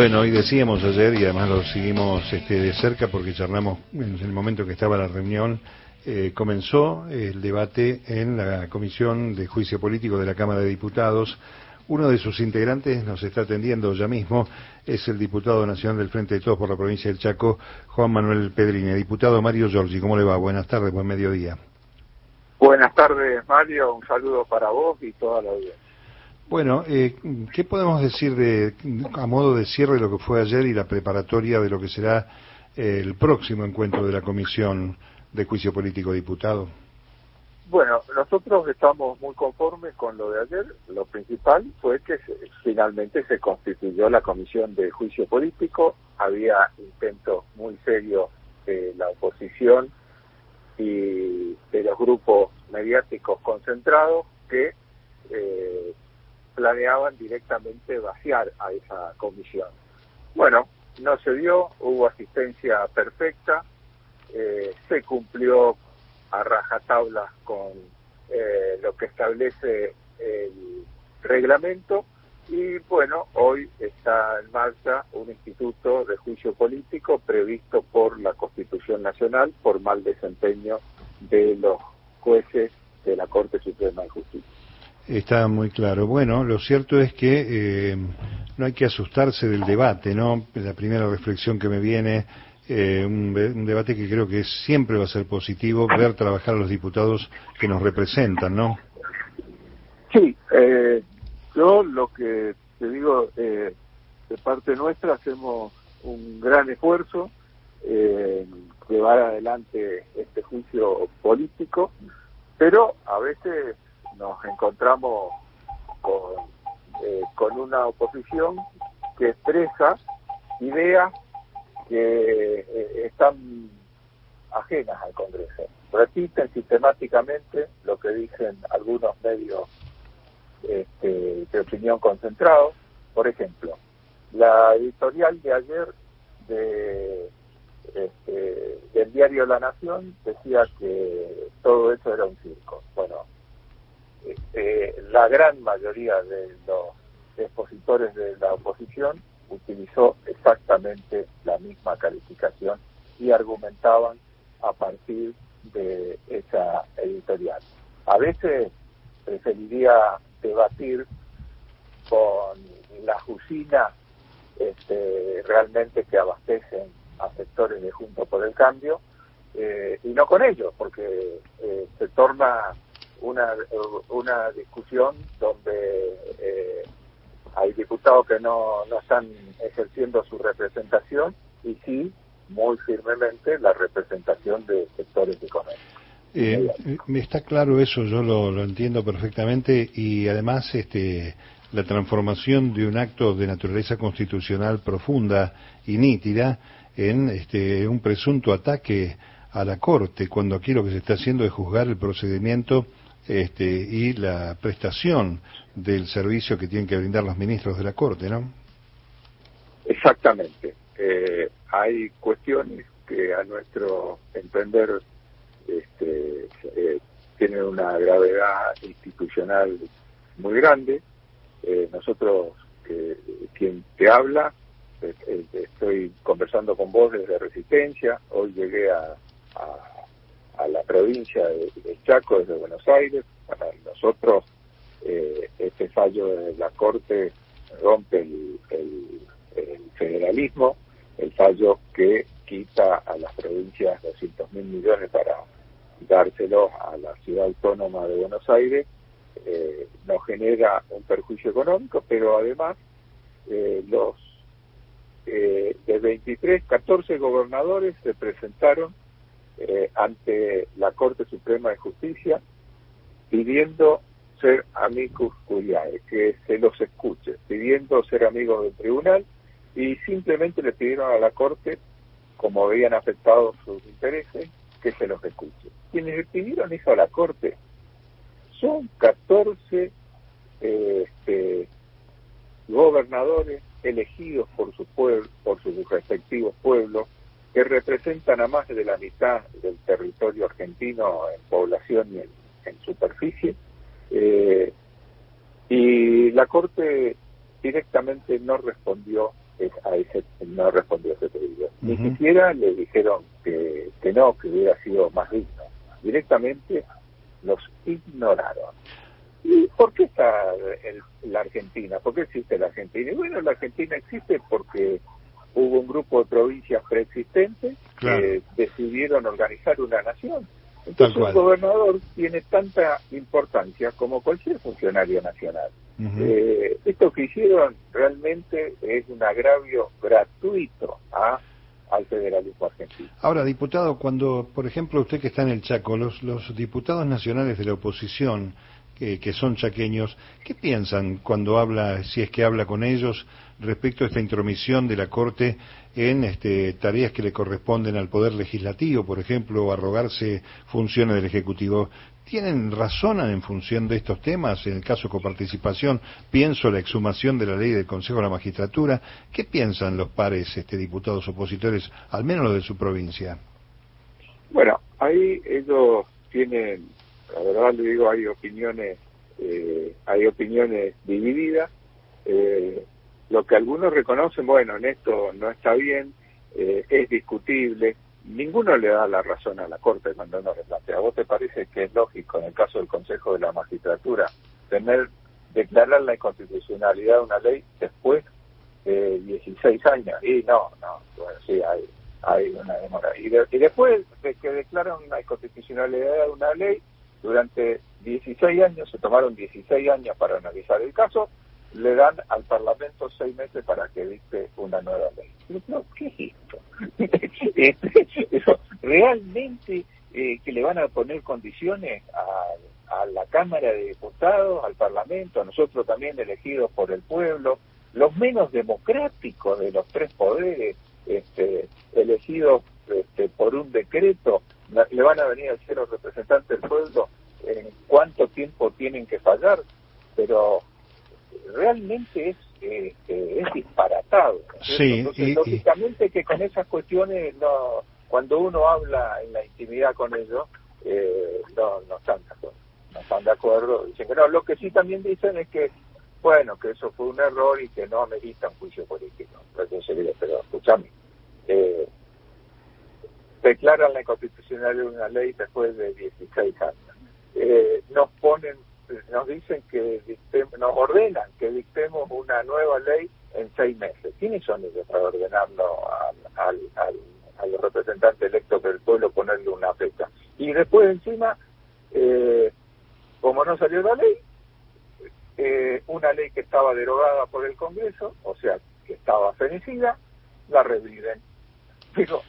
Bueno, y decíamos ayer, y además lo seguimos este, de cerca porque charlamos en el momento que estaba la reunión, eh, comenzó el debate en la Comisión de Juicio Político de la Cámara de Diputados. Uno de sus integrantes nos está atendiendo ya mismo, es el diputado nacional del Frente de Todos por la provincia del Chaco, Juan Manuel Pedrini. Diputado Mario Giorgi, ¿cómo le va? Buenas tardes, buen mediodía. Buenas tardes, Mario. Un saludo para vos y toda la audiencia. Bueno, eh, ¿qué podemos decir de, a modo de cierre de lo que fue ayer y la preparatoria de lo que será el próximo encuentro de la Comisión de Juicio Político Diputado? Bueno, nosotros estamos muy conformes con lo de ayer. Lo principal fue que finalmente se constituyó la Comisión de Juicio Político. Había intentos muy serios de la oposición y de los grupos mediáticos concentrados que eh, planeaban directamente vaciar a esa comisión. Bueno, no se dio, hubo asistencia perfecta, eh, se cumplió a rajatablas con eh, lo que establece el reglamento y bueno, hoy está en marcha un instituto de juicio político previsto por la Constitución Nacional por mal desempeño de los jueces de la Corte Suprema de Justicia. Está muy claro. Bueno, lo cierto es que eh, no hay que asustarse del debate, ¿no? La primera reflexión que me viene, eh, un, debate que creo que siempre va a ser positivo, ver trabajar a los diputados que nos representan, ¿no? Sí, eh, yo lo que te digo, de parte nuestra hacemos un gran esfuerzo eh, llevar adelante este juicio político, pero a veces nos encontramos con, eh, con una oposición que expresa ideas que eh, están ajenas al Congreso. Repiten sistemáticamente lo que dicen algunos medios este, de opinión concentrados. Por ejemplo, la editorial de ayer de, este, del diario La Nación decía que todo eso era un circo. Bueno, este, la gran mayoría de los expositores de la oposición utilizó exactamente la misma calificación y argumentaban a partir de esa editorial. A veces preferiría debatir con las usinas este, realmente que abastecen a sectores de Junto por el Cambio eh, y no con ellos, porque eh, se torna una, una discusión donde eh, hay diputados que no, no están ejerciendo su representación y sí, muy firmemente, la representación de sectores económicos. Eh, me está claro eso, yo lo, lo, entiendo perfectamente y además este, la transformación de un acto de naturaleza constitucional profunda y nítida en este, un presunto ataque a la Corte, cuando aquí lo que se está haciendo es juzgar el procedimiento este, y la prestación del servicio que tienen que brindar los ministros de la Corte, ¿no? Exactamente. Eh, hay cuestiones que a nuestro entender este, eh, tienen una gravedad institucional muy grande. Eh, nosotros, quien te habla, estoy conversando con vos desde Resistencia, hoy llegué a a la provincia de, Chaco desde Buenos Aires. Para nosotros eh, este fallo de la Corte rompe el, federalismo, el fallo que quita a las provincias 200 mil millones para dárselos a la ciudad autónoma de Buenos Aires, eh, nos genera un perjuicio económico, pero además eh, los de 23, 14 gobernadores se presentaron eh, ante la Corte Suprema de Justicia pidiendo ser amigos curiae, que se los escuche, pidiendo ser amigos del tribunal y simplemente le pidieron a la Corte, como habían afectado sus intereses, que se los escuche. Quienes le pidieron eso a la Corte son 14 eh, este, gobernadores elegidos por, su por sus respectivos pueblos, que representan a más de la mitad del territorio argentino en población y en, superficie. Eh, y la Corte directamente no respondió a ese, no respondió a ese pedido. Ni siquiera le dijeron que, que no, que hubiera sido más digno. Directamente los ignoraron. ¿Y por qué está la Argentina? ¿Por qué existe la Argentina? Y bueno, la Argentina existe porque hubo un grupo de provincias preexistentes que decidieron organizar una nación. Entonces un gobernador tiene tanta importancia como cualquier funcionario nacional. Eh, esto que hicieron realmente es un agravio gratuito a al federalismo argentino. Ahora, diputado, cuando, por ejemplo, usted que está en el Chaco, los, los diputados nacionales de la oposición que son chaqueños, ¿qué piensan cuando habla, si es que habla con ellos, respecto a esta intromisión de la Corte en este, tareas que le corresponden al Poder Legislativo, por ejemplo, arrogarse funciones del Ejecutivo? ¿Tienen razón en función de estos temas? En el caso de coparticipación, pienso la exhumación de la ley del Consejo de la Magistratura. ¿Qué piensan los pares este, diputados opositores, al menos los de su provincia? Bueno, ahí ellos tienen le digo hay opiniones eh, hay opiniones divididas. Eh, lo que algunos reconocen bueno en esto no está bien eh, es discutible. Ninguno le da la razón a la corte cuando uno le plantea. ¿a vos te parece que es lógico en el caso del consejo de la magistratura tener declarar la inconstitucionalidad de una ley después de 16 años y no no bueno sí hay hay una demora. Y, y después de que declaran la inconstitucionalidad de una ley durante 16 años, se tomaron 16 años para analizar el caso, le dan al Parlamento seis meses para que dicte una nueva ley. ¿qué es esto? Este, ¿Realmente eh, que le van a poner condiciones a, a, la Cámara de Diputados, al Parlamento, a nosotros también elegidos por el pueblo, los menos democráticos de los tres poderes, este, elegidos este, por un decreto, le van a venir a ser los representantes del pueblo en cuánto tiempo tienen que fallar, pero realmente es eh, eh, es disparatado. Sí, lógicamente que con esas cuestiones, no cuando uno habla en la intimidad con ellos, eh, no, no están de acuerdo. No están de acuerdo. Dicen que no. Lo que sí también dicen es que, bueno, que eso fue un error y que no amerita un juicio político. pero escúchame, eh, declaran la inconstitucionalidad de una ley después de 16 años. Eh, nos ponen, nos dicen que nos ordenan que dictemos una nueva ley en seis meses. ¿Quiénes son ellos para ordenarlo al, al, al, representante electo del pueblo ponerle una fecha? Y después encima, eh, como no salió la ley, eh, una ley que estaba derogada por el Congreso, o sea, que estaba fenecida, la reviven. Pero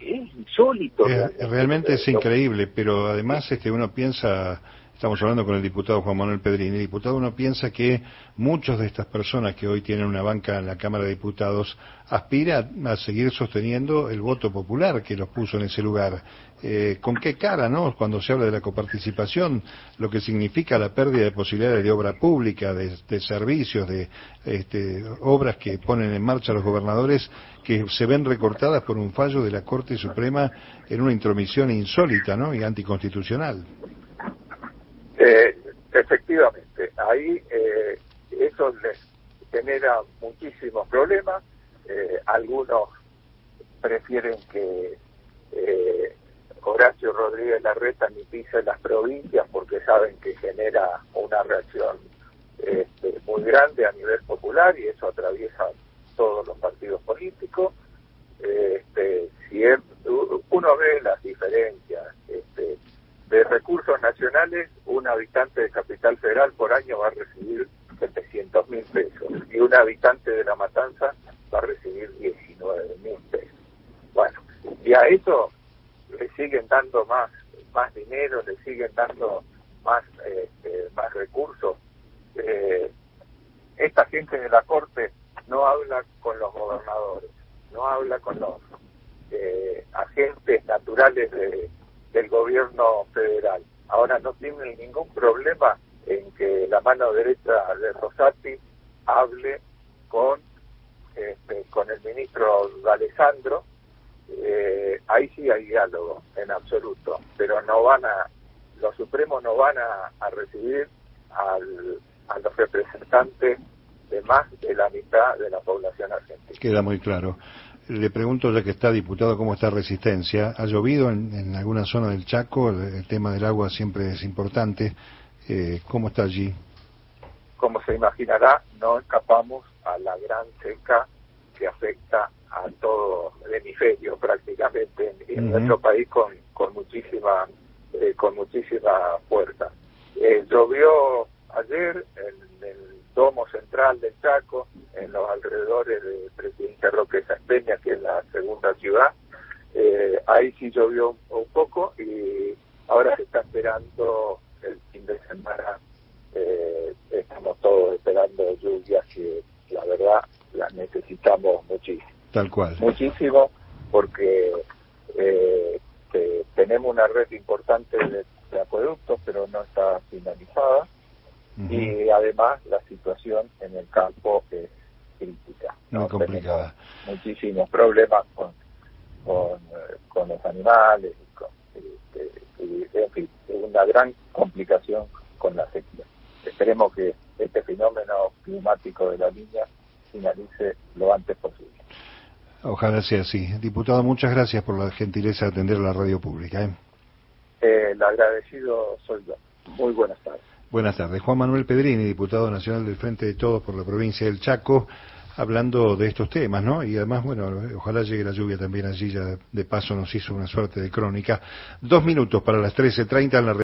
es insólito. realmente es increíble, pero además este uno piensa, estamos hablando con el diputado Juan Manuel Pedrini, el diputado uno piensa que muchos de estas personas que hoy tienen una banca en la Cámara de Diputados aspiran a seguir sosteniendo el voto popular que los puso en ese lugar. Eh, ¿Con qué cara, no? Cuando se habla de la coparticipación, lo que significa la pérdida de posibilidades de obra pública, de, servicios, de este, obras que ponen en marcha los gobernadores, que se ven recortadas por un fallo de la Corte Suprema en una intromisión insólita, ¿no? Y anticonstitucional. Ahí eh, eso les genera muchísimos problemas. Eh, algunos prefieren que eh, Horacio Rodríguez Larreta ni pise las provincias porque saben que genera una reacción este, muy grande a nivel popular y eso atraviesa todos los partidos políticos. Este, si uno ve las diferencias este, de recursos nacionales, un habitante de Capital Federal por año va a recibir 700 mil pesos y un habitante de La Matanza va a recibir 19 mil pesos. Bueno, y a eso le siguen dando más más dinero, le siguen dando más este, más recursos. Eh, esta gente de la Corte no habla con los gobernadores, no habla con los eh, agentes naturales de, del gobierno federal. Ahora no tienen ningún problema en que la mano derecha de Rosati hable con este, con el ministro Alessandro, eh, ahí sí hay diálogo en absoluto, pero no van a, los supremos no van a, recibir al, a los representantes de más de la mitad de la población argentina. Queda muy claro. Le pregunto, ya que está diputado, cómo está Resistencia. ¿Ha llovido en, alguna zona del Chaco? El, tema del agua siempre es importante. Eh, ¿Cómo está allí? Como se imaginará, no escapamos a la gran seca que afecta a todo el hemisferio prácticamente en, nuestro país con, con muchísima eh, con muchísima fuerza. Eh, llovió ayer en el domo central del Chaco, en los alrededores de Presidente Roque Peña, que es la segunda ciudad. Eh, ahí sí llovió un, poco y ahora se está esperando el fin de semana. Eh, estamos todos esperando lluvias que la verdad las necesitamos muchísimo. Tal cual. Muchísimo porque eh, tenemos una red importante de, acueductos, pero no está finalizada. Y además la situación en el campo es crítica. Muy complicada. muchísimos problemas con, con, eh, los animales, y, en fin, una gran complicación con la sequía. Esperemos que este fenómeno climático de la línea finalice lo antes posible. Ojalá sea así. Diputado, muchas gracias por la gentileza de atender la radio pública. ¿eh? Eh, el agradecido soy yo. Muy buenas tardes. Buenas tardes. Juan Manuel Pedrini, diputado nacional del Frente de Todos por la provincia del Chaco, hablando de estos temas, ¿no? Y además, bueno, ojalá llegue la lluvia también allí, ya de paso nos hizo una suerte de crónica. Dos minutos para las 13.30 en la